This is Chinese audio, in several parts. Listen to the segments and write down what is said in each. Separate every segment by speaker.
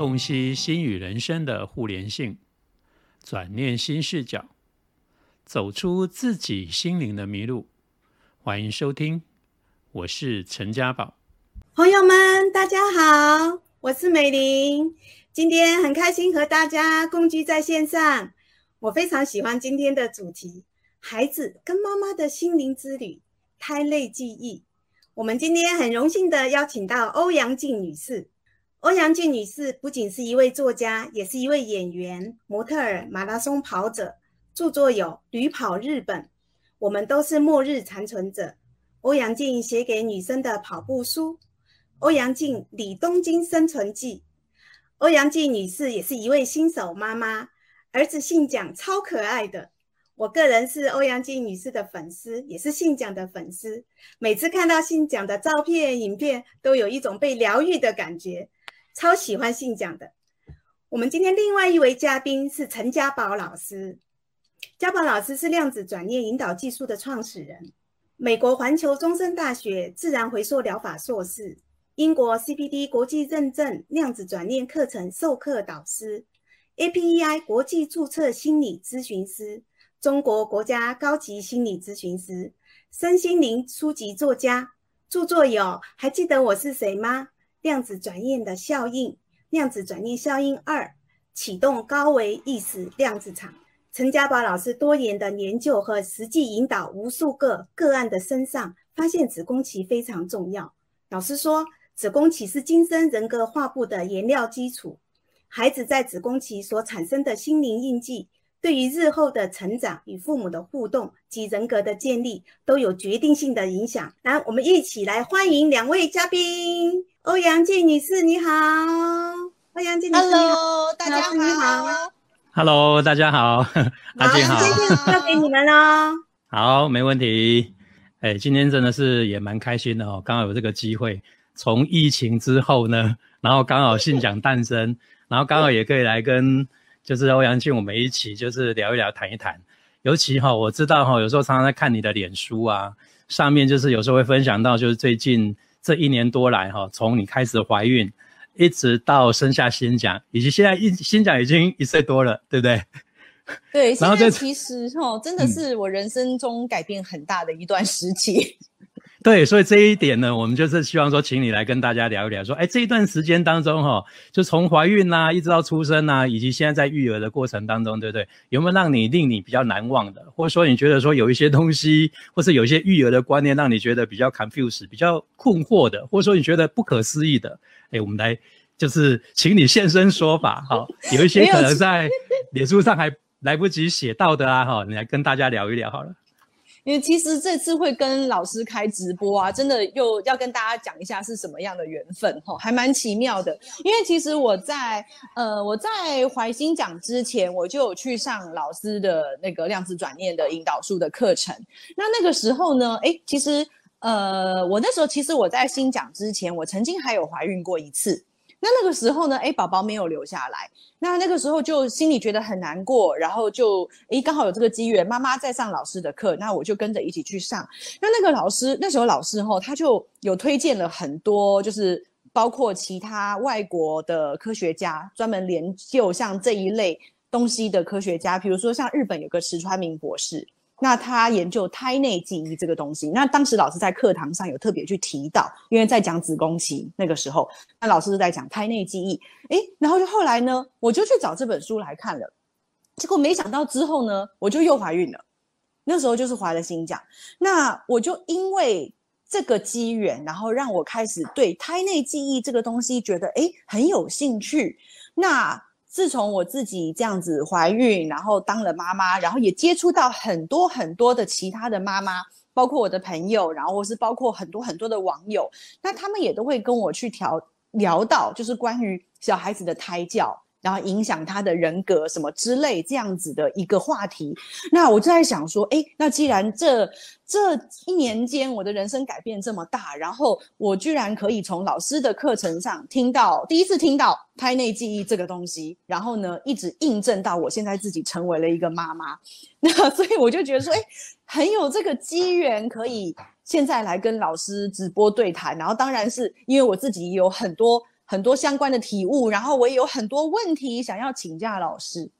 Speaker 1: 洞悉心与人生的互联性，转念新视角，走出自己心灵的迷路。欢迎收听，我是陈家宝。
Speaker 2: 朋友们，大家好，我是美玲。今天很开心和大家共聚在线上。我非常喜欢今天的主题：孩子跟妈妈的心灵之旅——胎内记忆。我们今天很荣幸的邀请到欧阳靖女士。欧阳靖女士不仅是一位作家，也是一位演员、模特儿、马拉松跑者，著作有《旅跑日本》《我们都是末日残存者》。欧阳靖写给女生的跑步书《欧阳靖李东京生存记》。欧阳靖女士也是一位新手妈妈，儿子姓蒋，超可爱的。我个人是欧阳靖女士的粉丝，也是姓蒋的粉丝。每次看到姓蒋的照片、影片，都有一种被疗愈的感觉。超喜欢信讲的。我们今天另外一位嘉宾是陈家宝老师。家宝老师是量子转念引导技术的创始人，美国环球终身大学自然回溯疗法硕士，英国 CPD 国际认证量子转念课程授课导师，APEI 国际注册心理咨询师，中国国家高级心理咨询师，身心灵书籍作家，著作有还记得我是谁吗？量子转念的效应，量子转念效应二，启动高维意识量子场。陈家宝老师多年的研究和实际引导无数个个案的身上，发现子宫期非常重要。老师说，子宫期是今生人格画布的颜料基础，孩子在子宫期所产生的心灵印记。对于日后的成长与父母的互动及人格的建立都有决定性的影响。来，我们一起来欢迎两位嘉宾，欧阳靖女士，你好。欧阳靖女士
Speaker 3: ，Hello，大家好。
Speaker 1: Hello，大家好。阿
Speaker 2: 靖好。今天交给你们喽。
Speaker 1: 好，没问题。哎，今天真的是也蛮开心的哦，刚好有这个机会，从疫情之后呢，然后刚好信讲诞生，然后刚好也可以来跟。就是欧阳靖，我们一起就是聊一聊、谈一谈。尤其哈，我知道哈，有时候常常在看你的脸书啊，上面就是有时候会分享到，就是最近这一年多来哈，从你开始怀孕，一直到生下新奖，以及现在一新奖已经一岁多了，对不对？
Speaker 3: 对，现在其实哈，真的是我人生中改变很大的一段时期。
Speaker 1: 对，所以这一点呢，我们就是希望说，请你来跟大家聊一聊，说，哎，这一段时间当中，哈，就从怀孕呐，一直到出生呐，以及现在在育儿的过程当中，对不对？有没有让你令你比较难忘的，或者说你觉得说有一些东西，或是有一些育儿的观念，让你觉得比较 confused、比较困惑的，或者说你觉得不可思议的，哎，我们来就是请你现身说法，哈，有一些可能在脸书上还来不及写到的啊，哈，你来跟大家聊一聊好了。
Speaker 3: 因为其实这次会跟老师开直播啊，真的又要跟大家讲一下是什么样的缘分哈，还蛮奇妙的。因为其实我在呃我在怀新讲之前，我就有去上老师的那个量子转念的引导术的课程。那那个时候呢，哎，其实呃我那时候其实我在新讲之前，我曾经还有怀孕过一次。那那个时候呢，哎，宝宝没有留下来，那那个时候就心里觉得很难过，然后就哎，刚好有这个机缘，妈妈在上老师的课，那我就跟着一起去上。那那个老师那时候老师吼，他就有推荐了很多，就是包括其他外国的科学家，专门研究像这一类东西的科学家，比如说像日本有个石川明博士。那他研究胎内记忆这个东西，那当时老师在课堂上有特别去提到，因为在讲子宫期那个时候，那老师是在讲胎内记忆，诶，然后就后来呢，我就去找这本书来看了，结果没想到之后呢，我就又怀孕了，那时候就是怀了新奖，那我就因为这个机缘，然后让我开始对胎内记忆这个东西觉得诶很有兴趣，那。自从我自己这样子怀孕，然后当了妈妈，然后也接触到很多很多的其他的妈妈，包括我的朋友，然后或是包括很多很多的网友，那他们也都会跟我去聊聊到，就是关于小孩子的胎教。然后影响他的人格什么之类这样子的一个话题，那我就在想说，哎，那既然这这一年间我的人生改变这么大，然后我居然可以从老师的课程上听到第一次听到胎内记忆这个东西，然后呢一直印证到我现在自己成为了一个妈妈，那所以我就觉得说，哎，很有这个机缘可以现在来跟老师直播对谈，然后当然是因为我自己有很多。很多相关的体悟，然后我也有很多问题想要请教老师。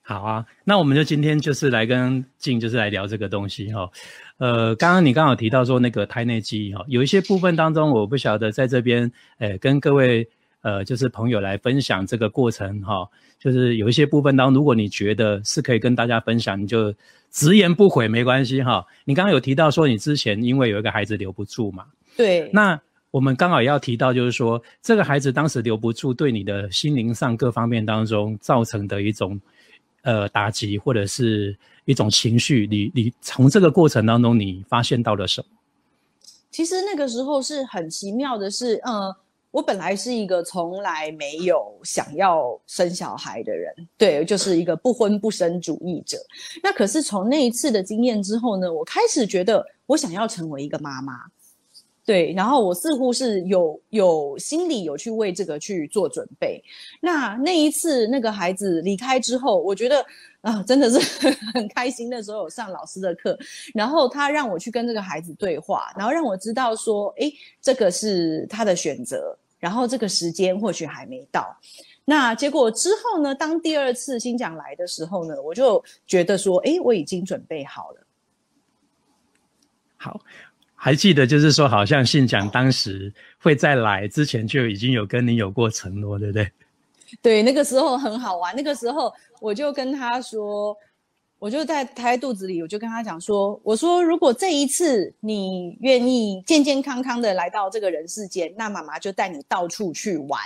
Speaker 1: 好啊，那我们就今天就是来跟静就是来聊这个东西哈。呃，刚刚你刚好提到说那个胎内记忆哈，有一些部分当中我不晓得在这边，诶，跟各位呃就是朋友来分享这个过程哈。就是有一些部分当中，如果你觉得是可以跟大家分享，你就直言不讳没关系哈。你刚刚有提到说你之前因为有一个孩子留不住嘛？
Speaker 3: 对。
Speaker 1: 那我们刚好要提到，就是说这个孩子当时留不住，对你的心灵上各方面当中造成的一种。呃，打击或者是一种情绪，你你从这个过程当中，你发现到了什么？
Speaker 3: 其实那个时候是很奇妙的，是呃，我本来是一个从来没有想要生小孩的人，对，就是一个不婚不生主义者。那可是从那一次的经验之后呢，我开始觉得我想要成为一个妈妈。对，然后我似乎是有有心里有去为这个去做准备。那那一次那个孩子离开之后，我觉得啊，真的是 很开心。那时候有上老师的课，然后他让我去跟这个孩子对话，然后让我知道说，哎，这个是他的选择，然后这个时间或许还没到。那结果之后呢？当第二次新讲来的时候呢，我就觉得说，哎，我已经准备好了。
Speaker 1: 好。还记得，就是说，好像信讲当时会在来之前就已经有跟你有过承诺，对不对？
Speaker 3: 对，那个时候很好玩。那个时候我就跟他说，我就在胎肚子里，我就跟他讲说，我说如果这一次你愿意健健康康的来到这个人世间，那妈妈就带你到处去玩。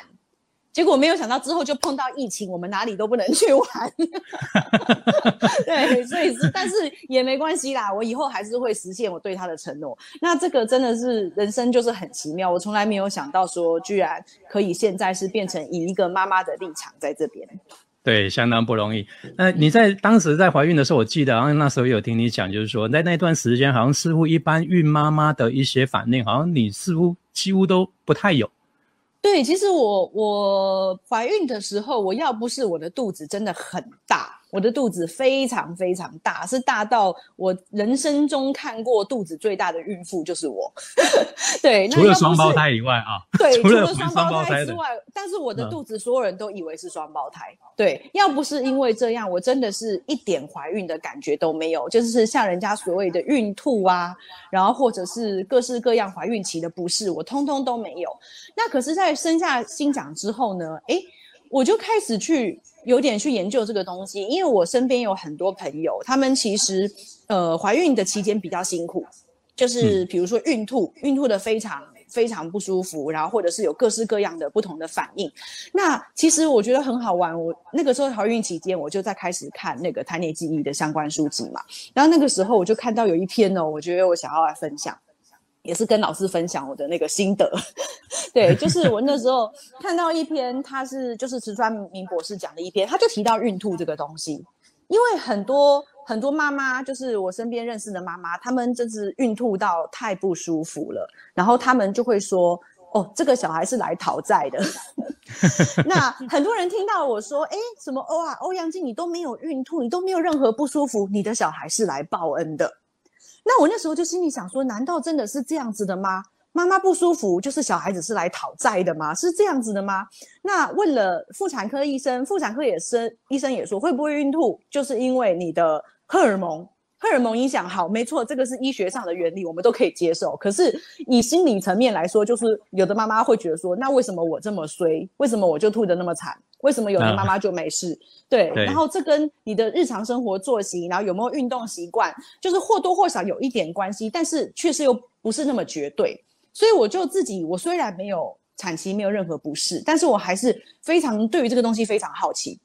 Speaker 3: 结果没有想到之后就碰到疫情，我们哪里都不能去玩。对，所以是，但是也没关系啦，我以后还是会实现我对他的承诺。那这个真的是人生就是很奇妙，我从来没有想到说，居然可以现在是变成以一个妈妈的立场在这边。
Speaker 1: 对，相当不容易。那你在当时在怀孕的时候，我记得好像那时候有听你讲，就是说在那段时间，好像似乎一般孕妈妈的一些反应，好像你似乎几乎都不太有。
Speaker 3: 对，其实我我怀孕的时候，我要不是我的肚子真的很大。我的肚子非常非常大，是大到我人生中看过肚子最大的孕妇就是我。对，
Speaker 1: 除了双胞胎以外啊，
Speaker 3: 对，除了双胞胎之外，但是我的肚子所有人都以为是双胞胎。对，要不是因为这样，我真的是一点怀孕的感觉都没有，就是像人家所谓的孕吐啊，然后或者是各式各样怀孕期的不适，我通通都没有。那可是，在生下新长之后呢？哎。我就开始去有点去研究这个东西，因为我身边有很多朋友，他们其实呃怀孕的期间比较辛苦，就是比如说孕吐，孕吐的非常非常不舒服，然后或者是有各式各样的不同的反应。那其实我觉得很好玩，我那个时候怀孕期间，我就在开始看那个胎内记忆的相关书籍嘛，然后那个时候我就看到有一篇呢，我觉得我想要来分享。也是跟老师分享我的那个心得，对，就是我那时候看到一篇，他是就是池川明博士讲的一篇，他就提到孕吐这个东西，因为很多很多妈妈，就是我身边认识的妈妈，她们就是孕吐到太不舒服了，然后他们就会说，哦，这个小孩是来讨债的。那很多人听到我说，哎，什么欧啊，欧阳靖，你都没有孕吐，你都没有任何不舒服，你的小孩是来报恩的。那我那时候就心里想说，难道真的是这样子的吗？妈妈不舒服，就是小孩子是来讨债的吗？是这样子的吗？那问了妇产科医生，妇产科也生医生也说，会不会孕吐，就是因为你的荷尔蒙。荷尔蒙影响好，没错，这个是医学上的原理，我们都可以接受。可是以心理层面来说，就是有的妈妈会觉得说，那为什么我这么衰？为什么我就吐得那么惨？为什么有的妈妈就没事？对，然后这跟你的日常生活作息，然后有没有运动习惯，就是或多或少有一点关系，但是确实又不是那么绝对。所以我就自己，我虽然没有产期，没有任何不适，但是我还是非常对于这个东西非常好奇。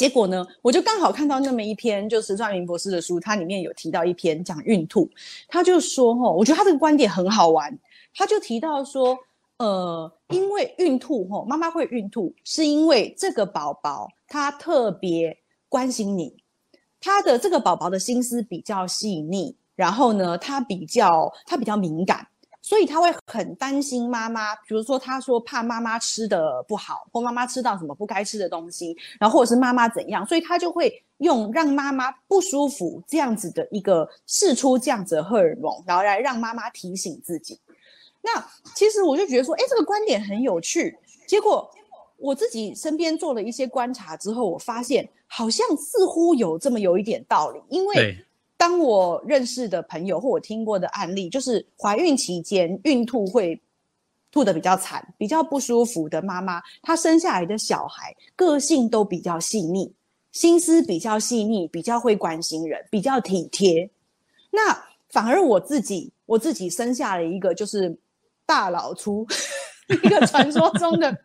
Speaker 3: 结果呢，我就刚好看到那么一篇，就石川明博士的书，它里面有提到一篇讲孕吐，他就说，哦，我觉得他这个观点很好玩，他就提到说，呃，因为孕吐，吼，妈妈会孕吐，是因为这个宝宝他特别关心你，他的这个宝宝的心思比较细腻，然后呢，他比较他比较敏感。所以他会很担心妈妈，比如说他说怕妈妈吃的不好，或妈妈吃到什么不该吃的东西，然后或者是妈妈怎样，所以他就会用让妈妈不舒服这样子的一个试出这样子的荷尔蒙，然后来让妈妈提醒自己。那其实我就觉得说，哎，这个观点很有趣。结果我自己身边做了一些观察之后，我发现好像似乎有这么有一点道理。因为当我认识的朋友或我听过的案例，就是怀孕期间孕吐会吐得比较惨、比较不舒服的妈妈，她生下来的小孩个性都比较细腻，心思比较细腻，比较会关心人，比较体贴。那反而我自己，我自己生下了一个就是大老粗，一个传说中的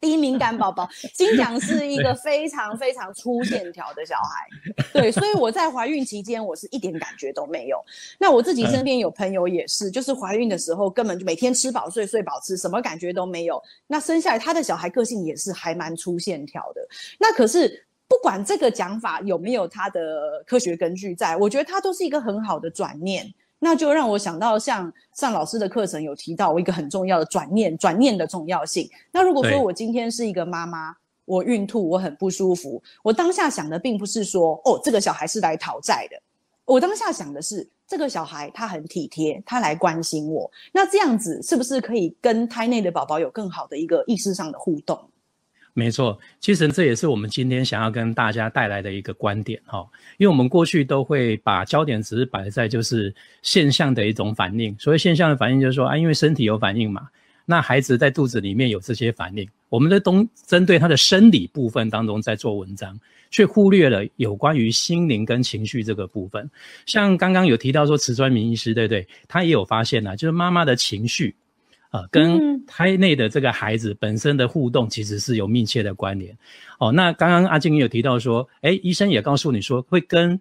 Speaker 3: 低敏感宝宝，金奖是一个非常非常粗线条的小孩。对，所以我在怀孕期间，我是一点感觉都没有。那我自己身边有朋友也是，就是怀孕的时候根本就每天吃饱睡，睡饱吃，什么感觉都没有。那生下来他的小孩个性也是还蛮粗线条的。那可是。不管这个讲法有没有它的科学根据，在我觉得它都是一个很好的转念。那就让我想到，像上老师的课程有提到我一个很重要的转念，转念的重要性。那如果说我今天是一个妈妈，我孕吐，我很不舒服，我当下想的并不是说，哦，这个小孩是来讨债的，我当下想的是，这个小孩他很体贴，他来关心我。那这样子是不是可以跟胎内的宝宝有更好的一个意识上的互动？
Speaker 1: 没错，其实这也是我们今天想要跟大家带来的一个观点哈，因为我们过去都会把焦点只是摆在就是现象的一种反应，所谓现象的反应就是说啊，因为身体有反应嘛，那孩子在肚子里面有这些反应，我们的东针对他的生理部分当中在做文章，却忽略了有关于心灵跟情绪这个部分。像刚刚有提到说瓷砖名医师对不对？他也有发现呐，就是妈妈的情绪。跟胎内的这个孩子本身的互动其实是有密切的关联。哦，那刚刚阿静也有提到说，哎，医生也告诉你说会跟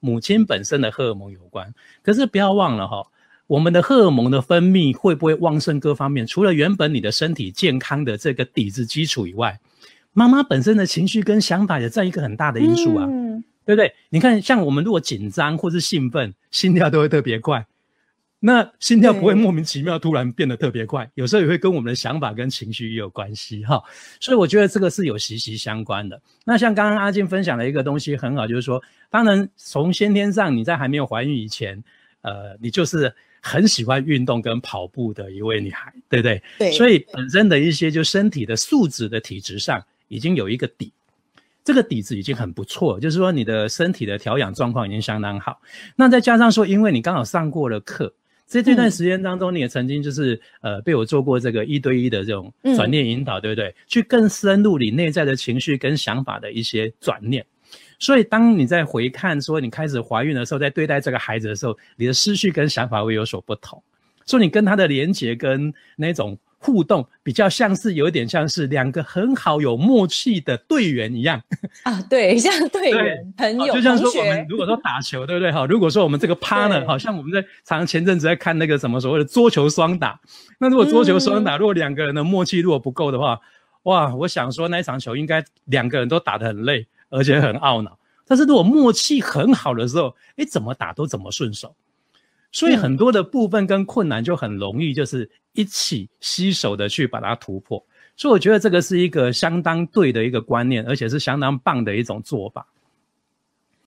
Speaker 1: 母亲本身的荷尔蒙有关。可是不要忘了哈，我们的荷尔蒙的分泌会不会旺盛？各方面除了原本你的身体健康的这个底子基础以外，妈妈本身的情绪跟想法也占一个很大的因素啊，对不对？你看，像我们如果紧张或是兴奋，心跳都会特别快。那心跳不会莫名其妙突然变得特别快，有时候也会跟我们的想法跟情绪也有关系哈，所以我觉得这个是有息息相关的。那像刚刚阿静分享的一个东西很好，就是说，当然从先天上你在还没有怀孕以前，呃，你就是很喜欢运动跟跑步的一位女孩，对不对？
Speaker 3: 对。
Speaker 1: 所以本身的一些就身体的素质的体质上已经有一个底，这个底子已经很不错，就是说你的身体的调养状况已经相当好。那再加上说，因为你刚好上过了课。在这段时间当中，你也曾经就是呃被我做过这个一对一的这种转念引导，对不对？去更深入你内在的情绪跟想法的一些转念。所以当你在回看说你开始怀孕的时候，在对待这个孩子的时候，你的思绪跟想法会有所不同。所以你跟他的连接跟那种。互动比较像是有点像是两个很好有默契的队员一样
Speaker 3: 啊，对，像队员朋友，
Speaker 1: 就像说我们如果说打球，对不对？哈，如果说我们这个 partner，好像我们在常前阵子在看那个什么所谓的桌球双打，那如果桌球双打，如果两个人的默契如果不够的话，哇，我想说那一场球应该两个人都打得很累，而且很懊恼。但是如果默契很好的时候，哎，怎么打都怎么顺手。所以很多的部分跟困难就很容易，就是一起携手的去把它突破。所以我觉得这个是一个相当对的一个观念，而且是相当棒的一种做法。